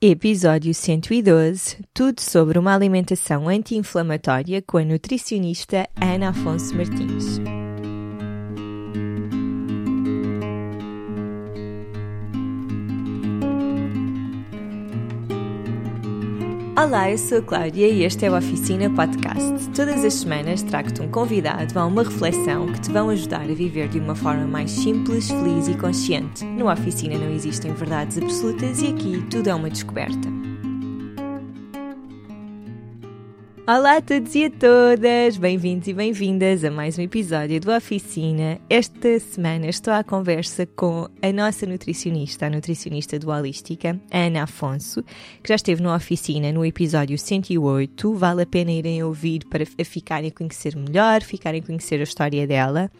Episódio 112 Tudo sobre uma alimentação anti-inflamatória com a nutricionista Ana Afonso Martins. Olá, eu sou a Cláudia e este é o Oficina Podcast. Todas as semanas trago-te um convidado a uma reflexão que te vão ajudar a viver de uma forma mais simples, feliz e consciente. No Oficina não existem verdades absolutas e aqui tudo é uma descoberta. Olá a todos e a todas, bem-vindos e bem-vindas a mais um episódio do Oficina. Esta semana estou à conversa com a nossa nutricionista, a nutricionista do Holística, Ana Afonso, que já esteve no Oficina no episódio 108. Vale a pena irem ouvir para ficarem a conhecer melhor, ficarem a conhecer a história dela.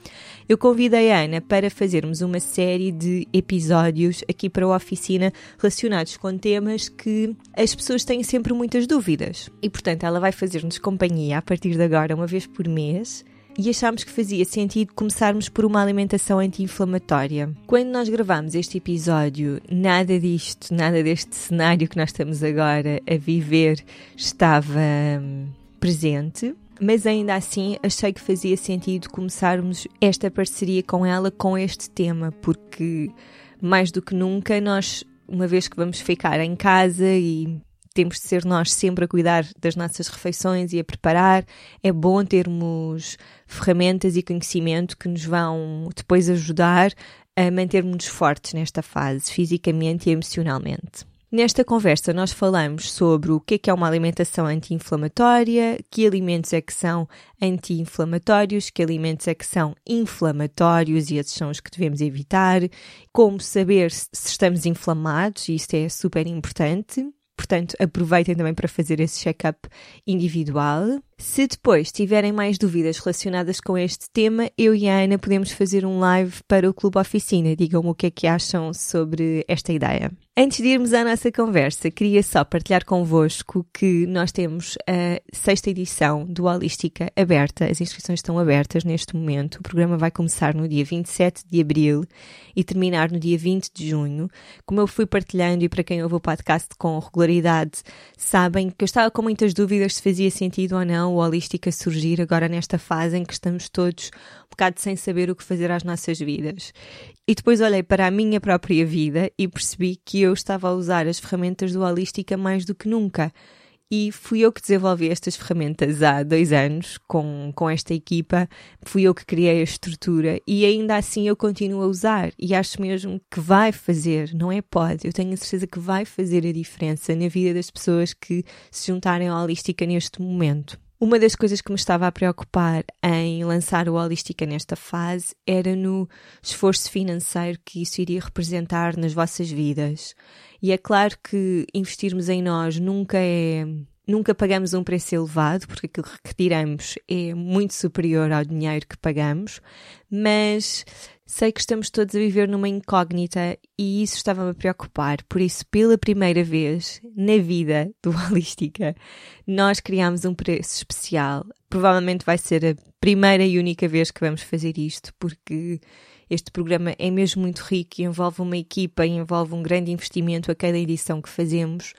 Eu convidei a Ana para fazermos uma série de episódios aqui para a Oficina relacionados com temas que as pessoas têm sempre muitas dúvidas. E, portanto, ela vai fazer fazer-nos companhia a partir de agora, uma vez por mês, e achámos que fazia sentido começarmos por uma alimentação anti-inflamatória. Quando nós gravamos este episódio, nada disto, nada deste cenário que nós estamos agora a viver estava hum, presente. Mas ainda assim achei que fazia sentido começarmos esta parceria com ela com este tema, porque mais do que nunca nós, uma vez que vamos ficar em casa e temos de ser nós sempre a cuidar das nossas refeições e a preparar. É bom termos ferramentas e conhecimento que nos vão depois ajudar a mantermos-nos fortes nesta fase, fisicamente e emocionalmente. Nesta conversa, nós falamos sobre o que é, que é uma alimentação anti-inflamatória, que alimentos é que são anti-inflamatórios, que alimentos é que são inflamatórios e esses são os que devemos evitar, como saber se estamos inflamados, isto é super importante, Portanto, aproveitem também para fazer esse check-up individual. Se depois tiverem mais dúvidas relacionadas com este tema, eu e a Ana podemos fazer um live para o Clube Oficina. Digam-me o que é que acham sobre esta ideia. Antes de irmos à nossa conversa, queria só partilhar convosco que nós temos a sexta edição do Holística aberta. As inscrições estão abertas neste momento. O programa vai começar no dia 27 de abril e terminar no dia 20 de junho. Como eu fui partilhando e para quem ouve o podcast com regularidade, sabem que eu estava com muitas dúvidas se fazia sentido ou não o Holística surgir agora nesta fase em que estamos todos um bocado sem saber o que fazer às nossas vidas. E depois olhei para a minha própria vida e percebi que eu estava a usar as ferramentas do Holística mais do que nunca. E fui eu que desenvolvi estas ferramentas há dois anos com, com esta equipa, fui eu que criei a estrutura e ainda assim eu continuo a usar e acho mesmo que vai fazer, não é pode, eu tenho a certeza que vai fazer a diferença na vida das pessoas que se juntarem à Holística neste momento. Uma das coisas que me estava a preocupar em lançar o Holística nesta fase era no esforço financeiro que isso iria representar nas vossas vidas. E é claro que investirmos em nós nunca é. Nunca pagamos um preço elevado, porque aquilo que retiramos é muito superior ao dinheiro que pagamos, mas Sei que estamos todos a viver numa incógnita e isso estava-me a preocupar. Por isso, pela primeira vez na vida do Holística, nós criámos um preço especial. Provavelmente vai ser a primeira e única vez que vamos fazer isto, porque este programa é mesmo muito rico e envolve uma equipa e envolve um grande investimento a cada edição que fazemos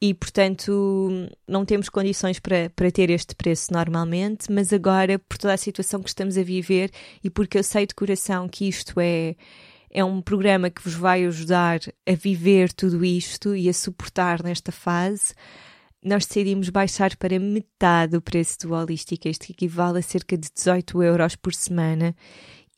e, portanto, não temos condições para, para ter este preço normalmente, mas agora, por toda a situação que estamos a viver e porque eu sei de coração que isto é, é um programa que vos vai ajudar a viver tudo isto e a suportar nesta fase, nós decidimos baixar para metade o preço do Holística, isto equivale a cerca de 18 euros por semana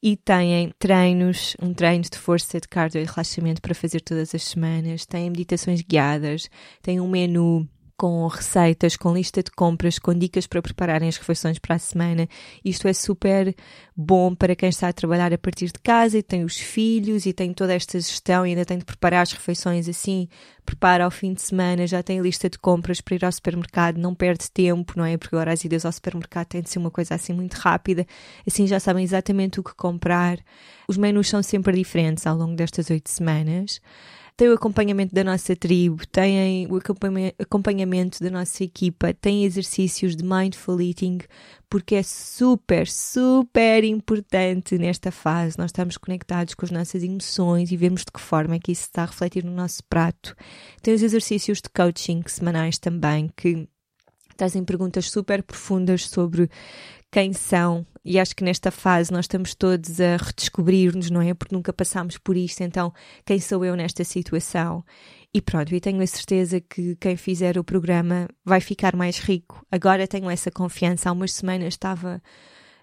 e têm treinos, um treino de força, de cardio e relaxamento para fazer todas as semanas, têm meditações guiadas, têm um menu com receitas, com lista de compras, com dicas para prepararem as refeições para a semana. Isto é super bom para quem está a trabalhar a partir de casa e tem os filhos e tem toda esta gestão e ainda tem de preparar as refeições assim, prepara ao fim de semana, já tem a lista de compras para ir ao supermercado, não perde tempo, não é? Porque agora as idas ao supermercado tem de ser uma coisa assim muito rápida, assim já sabem exatamente o que comprar. Os menus são sempre diferentes ao longo destas oito semanas. Têm o acompanhamento da nossa tribo, têm o acompanhamento da nossa equipa, têm exercícios de mindful eating, porque é super, super importante nesta fase. Nós estamos conectados com as nossas emoções e vemos de que forma é que isso está a refletir no nosso prato. Tem os exercícios de coaching semanais também, que trazem perguntas super profundas sobre quem são, e acho que nesta fase nós estamos todos a redescobrir-nos, não é? Porque nunca passámos por isto, então quem sou eu nesta situação? E pronto, e tenho a certeza que quem fizer o programa vai ficar mais rico. Agora tenho essa confiança. Há umas semanas estava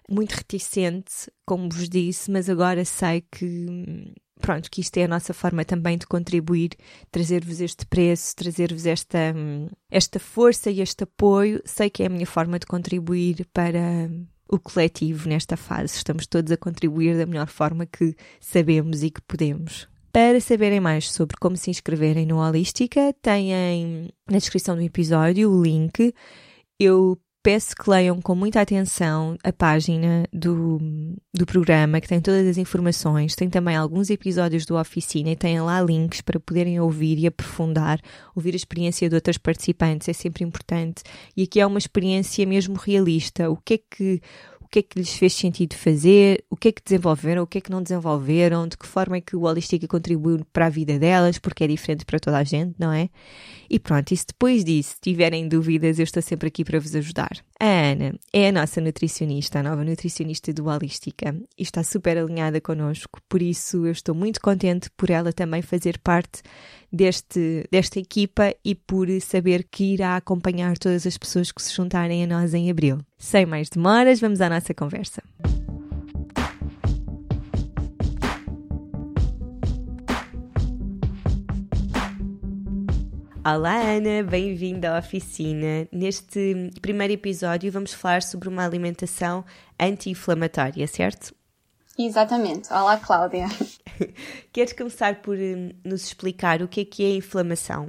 muito reticente, como vos disse, mas agora sei que pronto, que isto é a nossa forma também de contribuir, trazer-vos este preço, trazer-vos esta, esta força e este apoio. Sei que é a minha forma de contribuir para o coletivo nesta fase. Estamos todos a contribuir da melhor forma que sabemos e que podemos. Para saberem mais sobre como se inscreverem no Holística, têm na descrição do episódio o link. Eu peço que leiam com muita atenção a página do, do programa, que tem todas as informações. Tem também alguns episódios do Oficina e tem lá links para poderem ouvir e aprofundar, ouvir a experiência de outras participantes, é sempre importante. E aqui é uma experiência mesmo realista. O que é que o que é que lhes fez sentido fazer, o que é que desenvolveram, o que é que não desenvolveram, de que forma é que o Holística contribuiu para a vida delas, porque é diferente para toda a gente, não é? E pronto, e se depois disso tiverem dúvidas, eu estou sempre aqui para vos ajudar. A Ana é a nossa nutricionista, a nova nutricionista do Holística, e está super alinhada connosco, por isso eu estou muito contente por ela também fazer parte deste, desta equipa e por saber que irá acompanhar todas as pessoas que se juntarem a nós em abril. Sem mais demoras, vamos à nossa conversa. Olá Ana, bem-vinda à oficina. Neste primeiro episódio vamos falar sobre uma alimentação anti-inflamatória, certo? Exatamente. Olá Cláudia. Queres começar por hum, nos explicar o que é que é inflamação?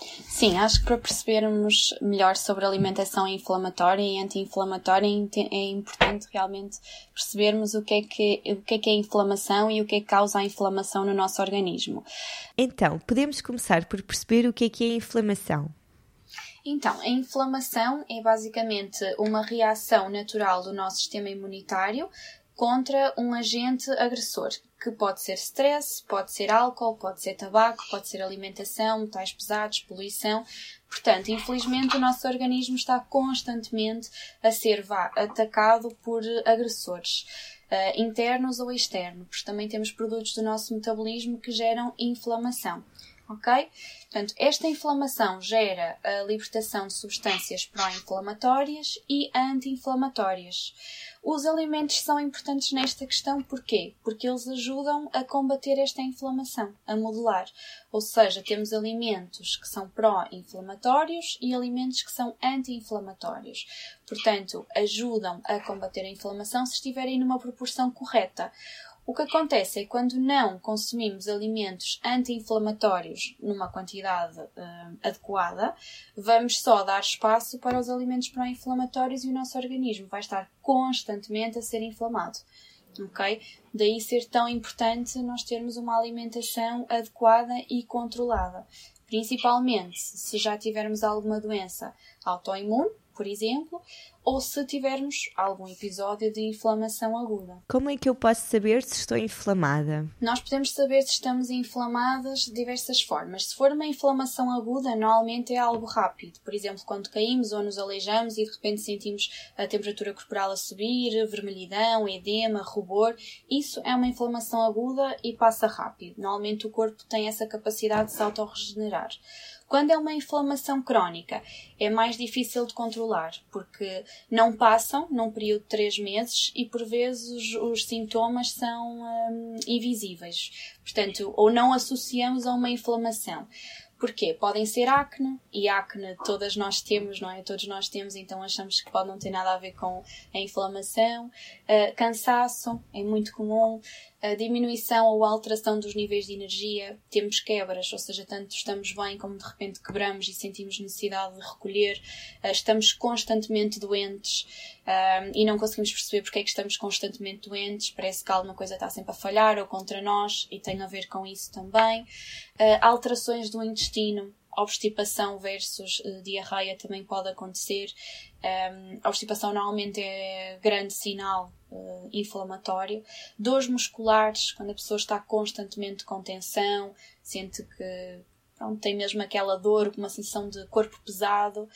Sim, acho que para percebermos melhor sobre alimentação inflamatória e anti-inflamatória é importante realmente percebermos o que, é que, o que é que é inflamação e o que é que causa a inflamação no nosso organismo. Então, podemos começar por perceber o que é que é inflamação. Então, a inflamação é basicamente uma reação natural do nosso sistema imunitário contra um agente agressor, que pode ser stress, pode ser álcool, pode ser tabaco, pode ser alimentação, metais pesados, poluição. Portanto, infelizmente, o nosso organismo está constantemente a ser vá, atacado por agressores. Uh, internos ou externos, porque também temos produtos do nosso metabolismo que geram inflamação ok? Portanto, esta inflamação gera a libertação de substâncias pró-inflamatórias e anti-inflamatórias. Os alimentos são importantes nesta questão porquê? Porque eles ajudam a combater esta inflamação, a modular. Ou seja, temos alimentos que são pró-inflamatórios e alimentos que são anti-inflamatórios. Portanto, ajudam a combater a inflamação se estiverem numa proporção correta. O que acontece é que quando não consumimos alimentos anti-inflamatórios numa quantidade uh, adequada, vamos só dar espaço para os alimentos pró-inflamatórios e o nosso organismo vai estar constantemente a ser inflamado. Ok? Daí ser tão importante nós termos uma alimentação adequada e controlada. Principalmente se já tivermos alguma doença autoimune, por exemplo, ou se tivermos algum episódio de inflamação aguda. Como é que eu posso saber se estou inflamada? Nós podemos saber se estamos inflamadas de diversas formas. Se for uma inflamação aguda, normalmente é algo rápido. Por exemplo, quando caímos ou nos aleijamos e de repente sentimos a temperatura corporal a subir, vermelhidão, edema, rubor, isso é uma inflamação aguda e passa rápido. Normalmente o corpo tem essa capacidade de se autorregenerar. Quando é uma inflamação crónica, é mais difícil de controlar, porque não passam num período de 3 meses e por vezes os, os sintomas são hum, invisíveis. Portanto, ou não associamos a uma inflamação. Porquê? Podem ser acne, e acne todas nós temos, não é? Todos nós temos, então achamos que pode não ter nada a ver com a inflamação. Uh, cansaço, é muito comum. A diminuição ou alteração dos níveis de energia, temos quebras, ou seja, tanto estamos bem como de repente quebramos e sentimos necessidade de recolher, uh, estamos constantemente doentes uh, e não conseguimos perceber porque é que estamos constantemente doentes, parece que alguma coisa está sempre a falhar ou contra nós e tem a ver com isso também. Uh, alterações do intestino, obstipação versus uh, diarreia também pode acontecer. Um, a obstipação normalmente é grande sinal uh, inflamatório. Dores musculares, quando a pessoa está constantemente com tensão, sente que pronto, tem mesmo aquela dor, uma sensação de corpo pesado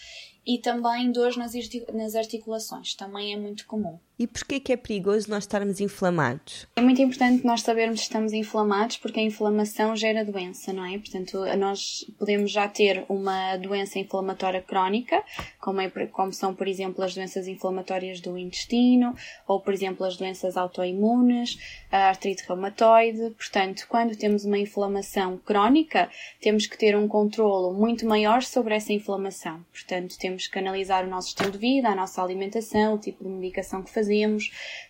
e também dores nas articulações, também é muito comum. E porquê que é perigoso nós estarmos inflamados? É muito importante nós sabermos se estamos inflamados porque a inflamação gera doença, não é? Portanto, nós podemos já ter uma doença inflamatória crónica, como, é, como são, por exemplo, as doenças inflamatórias do intestino, ou, por exemplo, as doenças autoimunes, a artrite reumatoide. Portanto, quando temos uma inflamação crónica, temos que ter um controlo muito maior sobre essa inflamação. Portanto, temos temos que analisar o nosso estilo de vida, a nossa alimentação, o tipo de medicação que fazemos,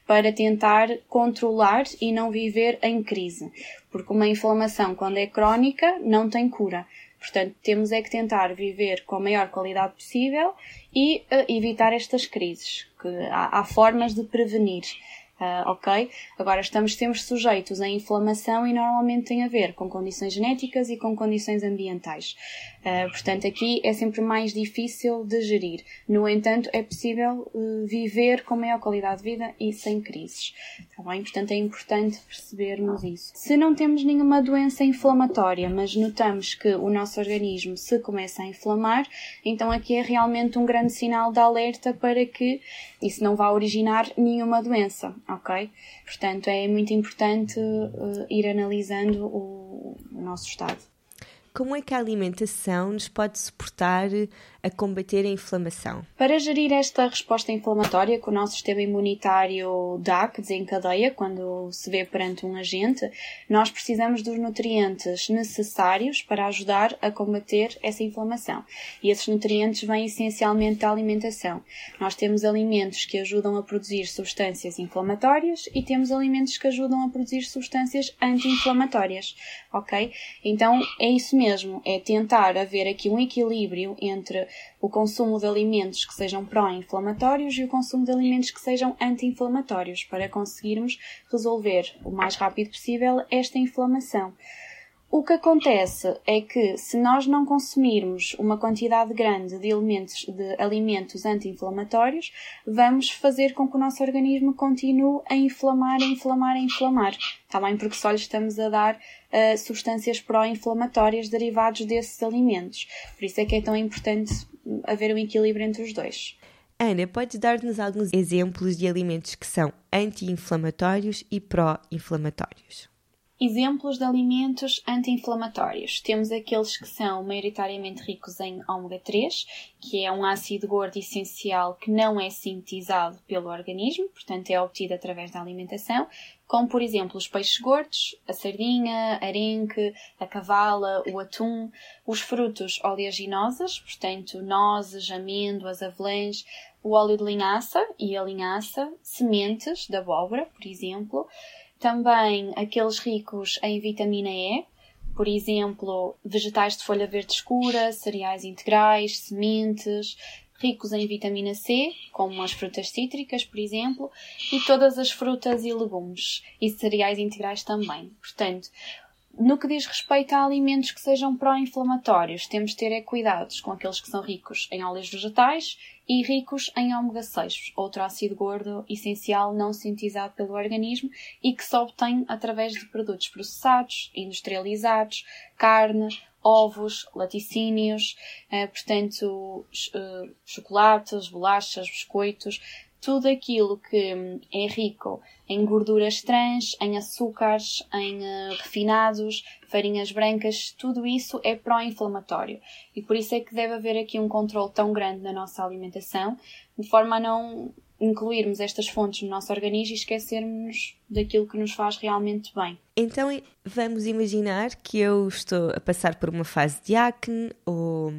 para tentar controlar e não viver em crise. Porque uma inflamação, quando é crónica, não tem cura. Portanto, temos é que tentar viver com a maior qualidade possível e uh, evitar estas crises, que há, há formas de prevenir. Uh, ok? Agora estamos sempre sujeitos à inflamação e normalmente tem a ver com condições genéticas e com condições ambientais. Uh, portanto, aqui é sempre mais difícil de gerir. No entanto, é possível uh, viver com maior qualidade de vida e sem crises. Tá bem? Portanto, é importante percebermos isso. Se não temos nenhuma doença inflamatória, mas notamos que o nosso organismo se começa a inflamar, então aqui é realmente um grande sinal de alerta para que isso não vá originar nenhuma doença, ok? Portanto, é muito importante uh, ir analisando o, o nosso estado. Como é que a alimentação nos pode suportar a combater a inflamação? Para gerir esta resposta inflamatória que o nosso sistema imunitário dá, que desencadeia quando se vê perante um agente, nós precisamos dos nutrientes necessários para ajudar a combater essa inflamação. E esses nutrientes vêm essencialmente da alimentação. Nós temos alimentos que ajudam a produzir substâncias inflamatórias e temos alimentos que ajudam a produzir substâncias anti-inflamatórias, ok? Então é isso mesmo, é tentar haver aqui um equilíbrio entre o consumo de alimentos que sejam pró-inflamatórios e o consumo de alimentos que sejam anti-inflamatórios para conseguirmos resolver o mais rápido possível esta inflamação. O que acontece é que se nós não consumirmos uma quantidade grande de elementos de alimentos anti-inflamatórios, vamos fazer com que o nosso organismo continue a inflamar, a inflamar, a inflamar. Está bem? Porque só lhe estamos a dar uh, substâncias pró-inflamatórias derivados desses alimentos. Por isso é que é tão importante haver um equilíbrio entre os dois. Ana, pode dar-nos alguns exemplos de alimentos que são anti-inflamatórios e pró-inflamatórios? Exemplos de alimentos anti-inflamatórios. Temos aqueles que são maioritariamente ricos em ômega 3, que é um ácido gordo essencial que não é sintetizado pelo organismo, portanto é obtido através da alimentação, como por exemplo os peixes gordos, a sardinha, arenque, a cavala, o atum, os frutos oleaginosas, portanto nozes, amêndoas, avelãs, o óleo de linhaça e a linhaça, sementes de abóbora, por exemplo, também aqueles ricos em vitamina E, por exemplo, vegetais de folha verde escura, cereais integrais, sementes, ricos em vitamina C, como as frutas cítricas, por exemplo, e todas as frutas e legumes, e cereais integrais também. Portanto, no que diz respeito a alimentos que sejam pró-inflamatórios, temos de ter é cuidados com aqueles que são ricos em óleos vegetais e ricos em ômega 6, outro ácido gordo essencial não sintetizado pelo organismo e que se obtém através de produtos processados, industrializados, carne, ovos, laticínios, eh, portanto, eh, chocolates, bolachas, biscoitos, tudo aquilo que hum, é rico em gorduras trans, em açúcares, em uh, refinados, farinhas brancas, tudo isso é pró-inflamatório. E por isso é que deve haver aqui um controle tão grande na nossa alimentação, de forma a não incluirmos estas fontes no nosso organismo e esquecermos daquilo que nos faz realmente bem. Então vamos imaginar que eu estou a passar por uma fase de acne ou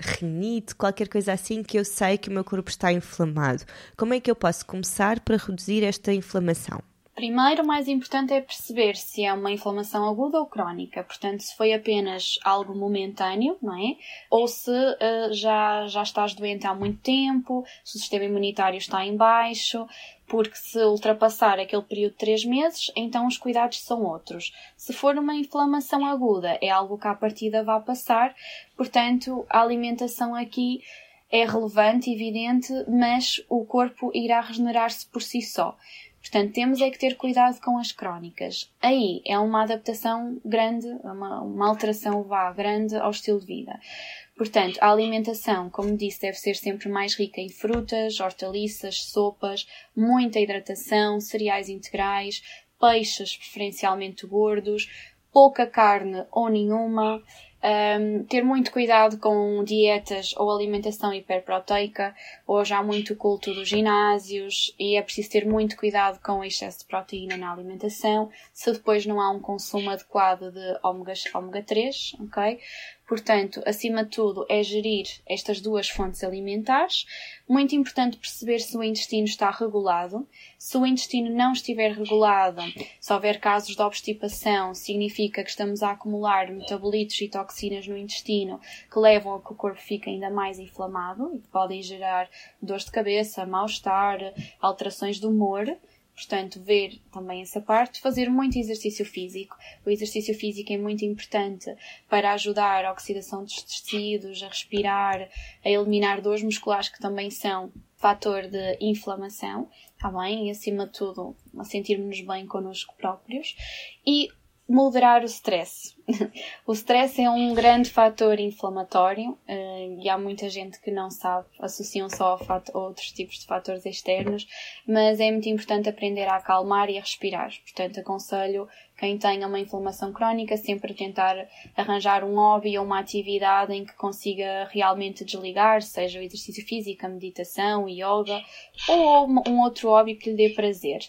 renite, qualquer coisa assim que eu sei que o meu corpo está inflamado. Como é que eu posso começar para reduzir esta inflamação? Primeiro, o mais importante é perceber se é uma inflamação aguda ou crónica. Portanto, se foi apenas algo momentâneo, não é? Ou se uh, já, já estás doente há muito tempo, se o sistema imunitário está em baixo, porque se ultrapassar aquele período de 3 meses, então os cuidados são outros. Se for uma inflamação aguda, é algo que à partida vai passar, portanto, a alimentação aqui é relevante, evidente, mas o corpo irá regenerar-se por si só. Portanto, temos é que ter cuidado com as crónicas. Aí é uma adaptação grande, uma, uma alteração vá grande ao estilo de vida. Portanto, a alimentação, como disse, deve ser sempre mais rica em frutas, hortaliças, sopas, muita hidratação, cereais integrais, peixes preferencialmente gordos, pouca carne ou nenhuma, um, ter muito cuidado com dietas ou alimentação hiperproteica. Hoje há muito culto dos ginásios e é preciso ter muito cuidado com o excesso de proteína na alimentação. Se depois não há um consumo adequado de ômega, ômega 3, ok? Portanto, acima de tudo, é gerir estas duas fontes alimentares. Muito importante perceber se o intestino está regulado. Se o intestino não estiver regulado, se houver casos de obstipação, significa que estamos a acumular metabolitos e toxinas no intestino que levam a que o corpo fique ainda mais inflamado e podem gerar dores de cabeça, mal-estar, alterações de humor. Portanto, ver também essa parte, fazer muito exercício físico. O exercício físico é muito importante para ajudar a oxidação dos tecidos, a respirar, a eliminar dores musculares que também são fator de inflamação, está bem? E acima de tudo, a sentirmos bem connosco próprios. E moderar o stress. o stress é um grande fator inflamatório uh, e há muita gente que não sabe, associam só a outros tipos de fatores externos, mas é muito importante aprender a acalmar e a respirar. Portanto, aconselho quem tenha uma inflamação crónica sempre tentar arranjar um hobby ou uma atividade em que consiga realmente desligar, seja o exercício físico, a meditação, yoga ou um outro hobby que lhe dê prazer.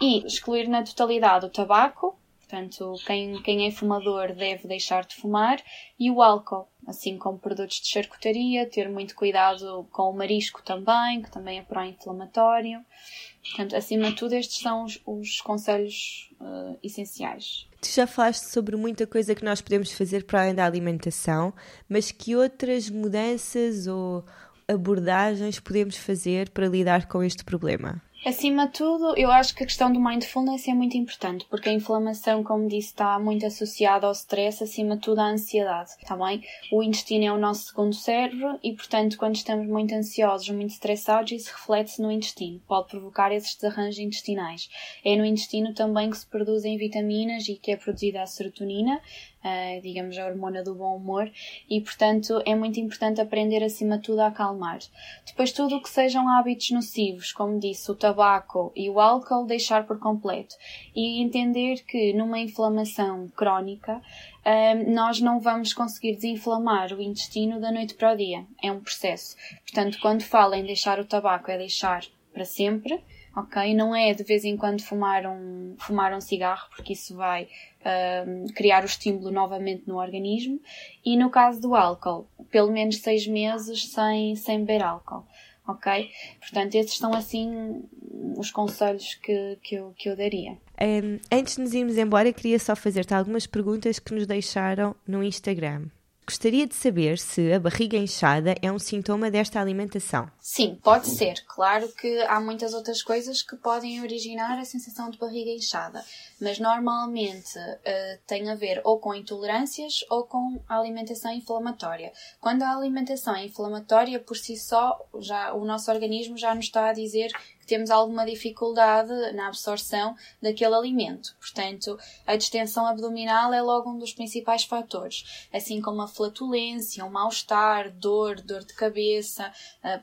E excluir na totalidade o tabaco, Portanto, quem, quem é fumador deve deixar de fumar e o álcool, assim como produtos de charcutaria, ter muito cuidado com o marisco também, que também é pró-inflamatório. Portanto, acima de tudo, estes são os, os conselhos uh, essenciais. Tu já falaste sobre muita coisa que nós podemos fazer para além da alimentação, mas que outras mudanças ou abordagens podemos fazer para lidar com este problema? Acima de tudo, eu acho que a questão do mindfulness é muito importante, porque a inflamação, como disse, está muito associada ao stress, acima de tudo à ansiedade, está bem? O intestino é o nosso segundo cérebro e, portanto, quando estamos muito ansiosos, muito estressados, isso reflete-se no intestino, pode provocar esses desarranjos intestinais. É no intestino também que se produzem vitaminas e que é produzida a serotonina, uh, digamos, a hormona do bom humor, e portanto é muito importante aprender acima de tudo a acalmar. Depois, tudo o que sejam hábitos nocivos, como disse, o tabaco e o álcool, deixar por completo. E entender que numa inflamação crónica, uh, nós não vamos conseguir desinflamar o intestino da noite para o dia. É um processo. Portanto, quando falo em deixar o tabaco, é deixar para sempre ok? Não é de vez em quando fumar um, fumar um cigarro, porque isso vai uh, criar o estímulo novamente no organismo. E no caso do álcool, pelo menos seis meses sem, sem beber álcool, ok? Portanto, esses são assim os conselhos que, que, eu, que eu daria. Um, antes de nos irmos embora, queria só fazer-te algumas perguntas que nos deixaram no Instagram. Gostaria de saber se a barriga inchada é um sintoma desta alimentação. Sim, pode ser. Claro que há muitas outras coisas que podem originar a sensação de barriga inchada, mas normalmente uh, tem a ver ou com intolerâncias ou com a alimentação inflamatória. Quando a alimentação é inflamatória por si só, já o nosso organismo já nos está a dizer temos alguma dificuldade na absorção daquele alimento. Portanto, a distensão abdominal é logo um dos principais fatores, assim como a flatulência, o mal-estar, dor, dor de cabeça,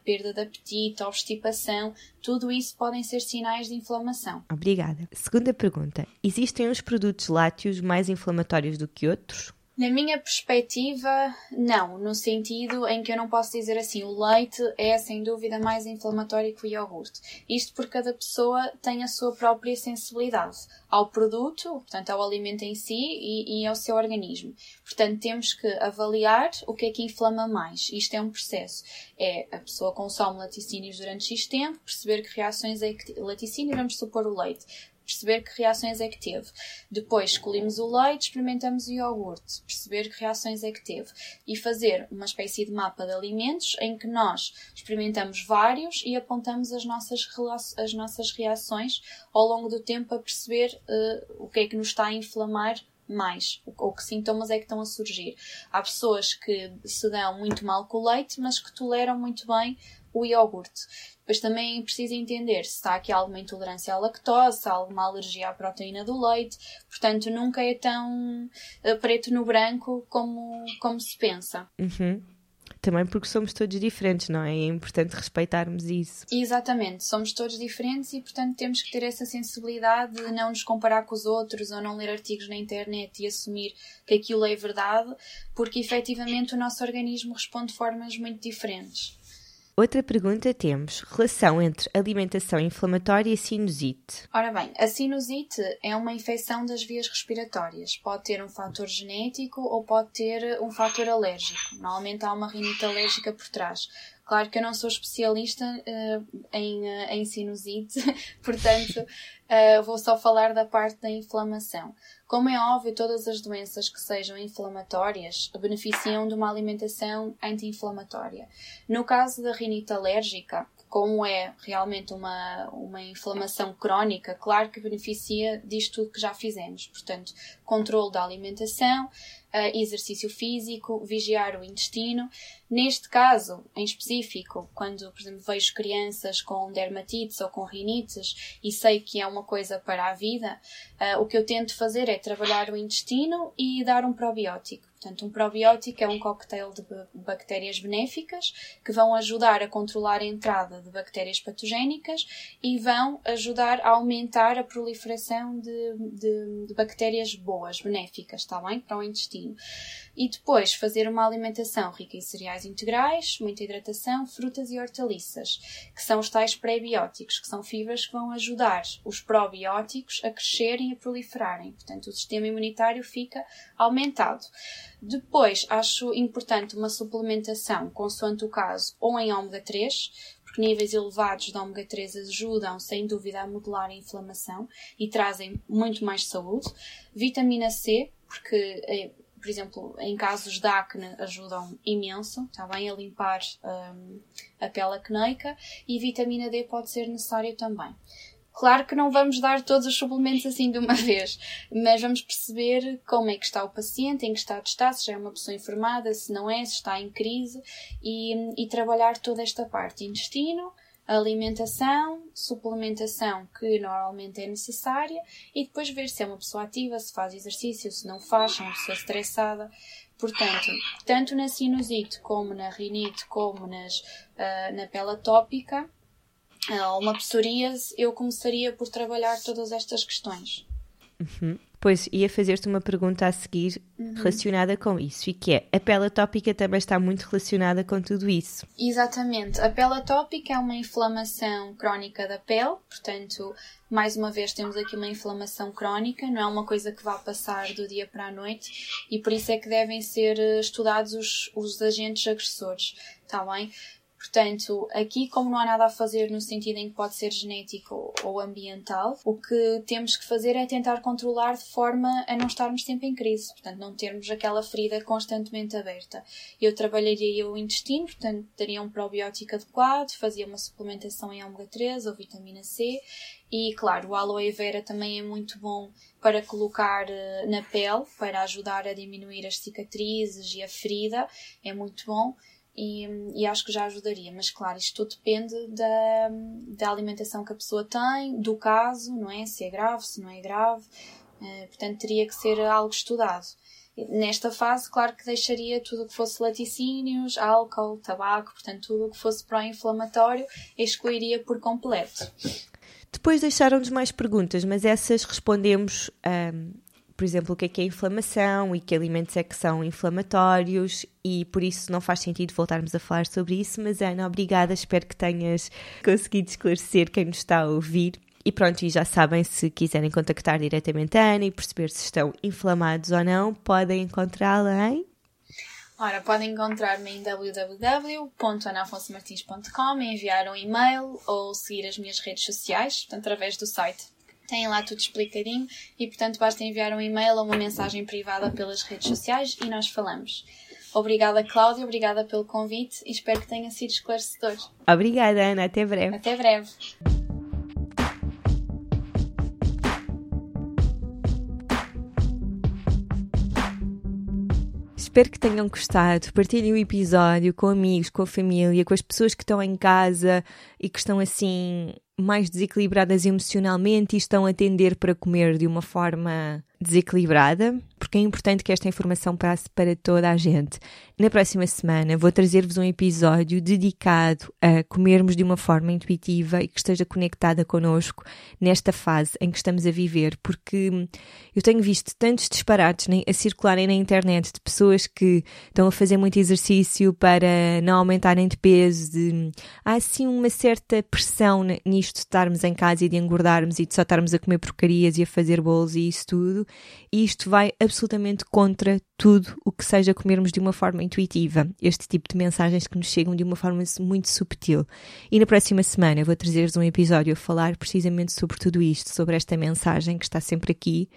perda de apetite, obstipação, tudo isso podem ser sinais de inflamação. Obrigada. Segunda pergunta: existem uns produtos lácteos mais inflamatórios do que outros? Na minha perspectiva, não, no sentido em que eu não posso dizer assim, o leite é sem dúvida mais inflamatório que o iogurte. Isto porque cada pessoa tem a sua própria sensibilidade ao produto, portanto ao alimento em si e, e ao seu organismo. Portanto, temos que avaliar o que é que inflama mais. Isto é um processo. É a pessoa consome laticínios durante X tempo, perceber que reações é que laticínio, vamos supor o leite perceber que reações é que teve. Depois escolhemos o leite, experimentamos o iogurte, perceber que reações é que teve. E fazer uma espécie de mapa de alimentos em que nós experimentamos vários e apontamos as nossas, as nossas reações ao longo do tempo a perceber uh, o que é que nos está a inflamar mais, ou que sintomas é que estão a surgir. Há pessoas que se dão muito mal com o leite, mas que toleram muito bem o iogurte. Depois também precisa entender se está aqui alguma intolerância à lactose, alguma alergia à proteína do leite. Portanto, nunca é tão uh, preto no branco como, como se pensa. Uhum. Também porque somos todos diferentes, não é? É importante respeitarmos isso. Exatamente, somos todos diferentes e, portanto, temos que ter essa sensibilidade de não nos comparar com os outros ou não ler artigos na internet e assumir que aquilo é verdade, porque efetivamente o nosso organismo responde de formas muito diferentes. Outra pergunta temos: relação entre alimentação inflamatória e sinusite. Ora bem, a sinusite é uma infecção das vias respiratórias. Pode ter um fator genético ou pode ter um fator alérgico. Normalmente há uma rinite alérgica por trás. Claro que eu não sou especialista uh, em, uh, em sinusite, portanto, uh, vou só falar da parte da inflamação. Como é óbvio, todas as doenças que sejam inflamatórias beneficiam de uma alimentação anti-inflamatória. No caso da rinite alérgica, como é realmente uma, uma inflamação crónica, claro que beneficia disto tudo que já fizemos. Portanto, controle da alimentação, uh, exercício físico, vigiar o intestino. Neste caso, em específico, quando, por exemplo, vejo crianças com dermatites ou com rinites e sei que é uma coisa para a vida, uh, o que eu tento fazer é trabalhar o intestino e dar um probiótico. Portanto, um probiótico é um cocktail de bactérias benéficas que vão ajudar a controlar a entrada de bactérias patogénicas e vão ajudar a aumentar a proliferação de, de, de bactérias boas, benéficas, está bem? Para o intestino. E depois fazer uma alimentação rica em cereais integrais, muita hidratação, frutas e hortaliças, que são os tais pré-bióticos, que são fibras que vão ajudar os probióticos a crescerem e a proliferarem. Portanto, o sistema imunitário fica aumentado. Depois, acho importante uma suplementação, consoante o caso, ou em ômega 3, porque níveis elevados de ômega 3 ajudam, sem dúvida, a modelar a inflamação e trazem muito mais saúde. Vitamina C, porque, eh, por exemplo, em casos de acne ajudam imenso, está bem, a limpar um, a pele acneica. E vitamina D pode ser necessário também. Claro que não vamos dar todos os suplementos assim de uma vez, mas vamos perceber como é que está o paciente, em que estado está, se já é uma pessoa informada, se não é, se está em crise e, e trabalhar toda esta parte. Intestino, alimentação, suplementação que normalmente é necessária e depois ver se é uma pessoa ativa, se faz exercício, se não faz, se é uma pessoa estressada. Portanto, tanto na sinusite como na rinite, como nas, uh, na pele atópica, ou uma psoríase, eu começaria por trabalhar todas estas questões. Uhum. Pois, ia fazer-te uma pergunta a seguir uhum. relacionada com isso, e que é, a pele atópica também está muito relacionada com tudo isso. Exatamente. A pele atópica é uma inflamação crónica da pele, portanto, mais uma vez temos aqui uma inflamação crónica, não é uma coisa que vá passar do dia para a noite, e por isso é que devem ser eh, estudados os, os agentes agressores, está bem? Portanto, aqui, como não há nada a fazer no sentido em que pode ser genético ou ambiental, o que temos que fazer é tentar controlar de forma a não estarmos sempre em crise, portanto, não termos aquela ferida constantemente aberta. Eu trabalharia o intestino, portanto, daria um probiótico adequado, fazia uma suplementação em ômega 3 ou vitamina C e, claro, o aloe vera também é muito bom para colocar eh, na pele, para ajudar a diminuir as cicatrizes e a ferida, é muito bom e, e, acho que já ajudaria. Mas claro, isto tudo depende da, da alimentação que a pessoa tem, do caso, não é? Se é grave, se não é grave. Uh, portanto, teria que ser algo estudado. Nesta fase, claro que deixaria tudo o que fosse laticínios, álcool, tabaco, portanto, tudo o que fosse pró-inflamatório, excluiria por completo. Depois deixaram-nos mais perguntas, mas essas respondemos um, por exemplo, o que é que é inflamação e que alimentos é que são inflamatórios e por isso não faz sentido voltarmos a falar sobre isso, mas Ana, obrigada, espero que tenhas conseguido esclarecer quem nos está a ouvir. E pronto, e já sabem, se quiserem contactar diretamente a Ana e perceber se estão inflamados ou não, podem encontrá-la em... Ora, podem encontrar-me em www.anafonsomartins.com, enviar um e-mail ou seguir as minhas redes sociais, através do site Têm lá tudo explicadinho e, portanto, basta enviar um e-mail ou uma mensagem privada pelas redes sociais e nós falamos. Obrigada, Cláudia, obrigada pelo convite e espero que tenha sido esclarecedor. Obrigada, Ana. Até breve. Até breve. Espero que tenham gostado. Partilhem o episódio com amigos, com a família, com as pessoas que estão em casa e que estão assim mais desequilibradas emocionalmente e estão a tender para comer de uma forma desequilibrada, porque é importante que esta informação passe para toda a gente. Na próxima semana vou trazer-vos um episódio dedicado a comermos de uma forma intuitiva e que esteja conectada connosco nesta fase em que estamos a viver, porque eu tenho visto tantos disparates a circularem na internet de pessoas que estão a fazer muito exercício para não aumentarem de peso, de há assim uma certa pressão nisto de estarmos em casa e de engordarmos e de só estarmos a comer porcarias e a fazer bolos e isso tudo e isto vai absolutamente contra tudo o que seja comermos de uma forma intuitiva. Este tipo de mensagens que nos chegam de uma forma muito subtil. E na próxima semana vou trazer-vos um episódio a falar precisamente sobre tudo isto, sobre esta mensagem que está sempre aqui,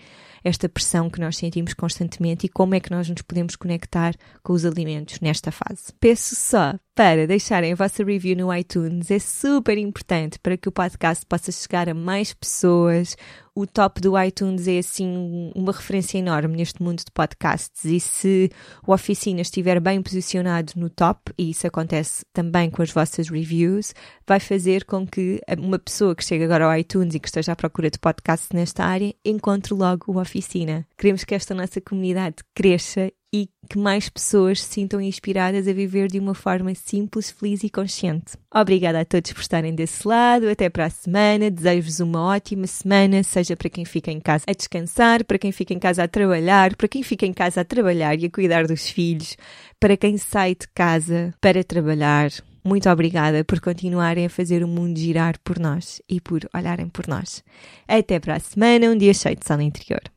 esta pressão que nós sentimos constantemente e como é que nós nos podemos conectar com os alimentos nesta fase. Peço só para deixarem a vossa review no iTunes, é super importante para que o podcast possa chegar a mais pessoas. O top do iTunes é assim uma referência enorme neste mundo de podcasts e se o Oficina estiver bem posicionado no top, e isso acontece também com as vossas reviews, vai fazer com que uma pessoa que chega agora ao iTunes e que esteja à procura de podcasts nesta área encontre logo o Oficina. Queremos que esta nossa comunidade cresça e que mais pessoas se sintam inspiradas a viver de uma forma simples, feliz e consciente. Obrigada a todos por estarem desse lado. Até para a semana. Desejo-vos uma ótima semana, seja para quem fica em casa a descansar, para quem fica em casa a trabalhar, para quem fica em casa a trabalhar e a cuidar dos filhos, para quem sai de casa para trabalhar. Muito obrigada por continuarem a fazer o mundo girar por nós e por olharem por nós. Até para a semana, um dia cheio de sala interior.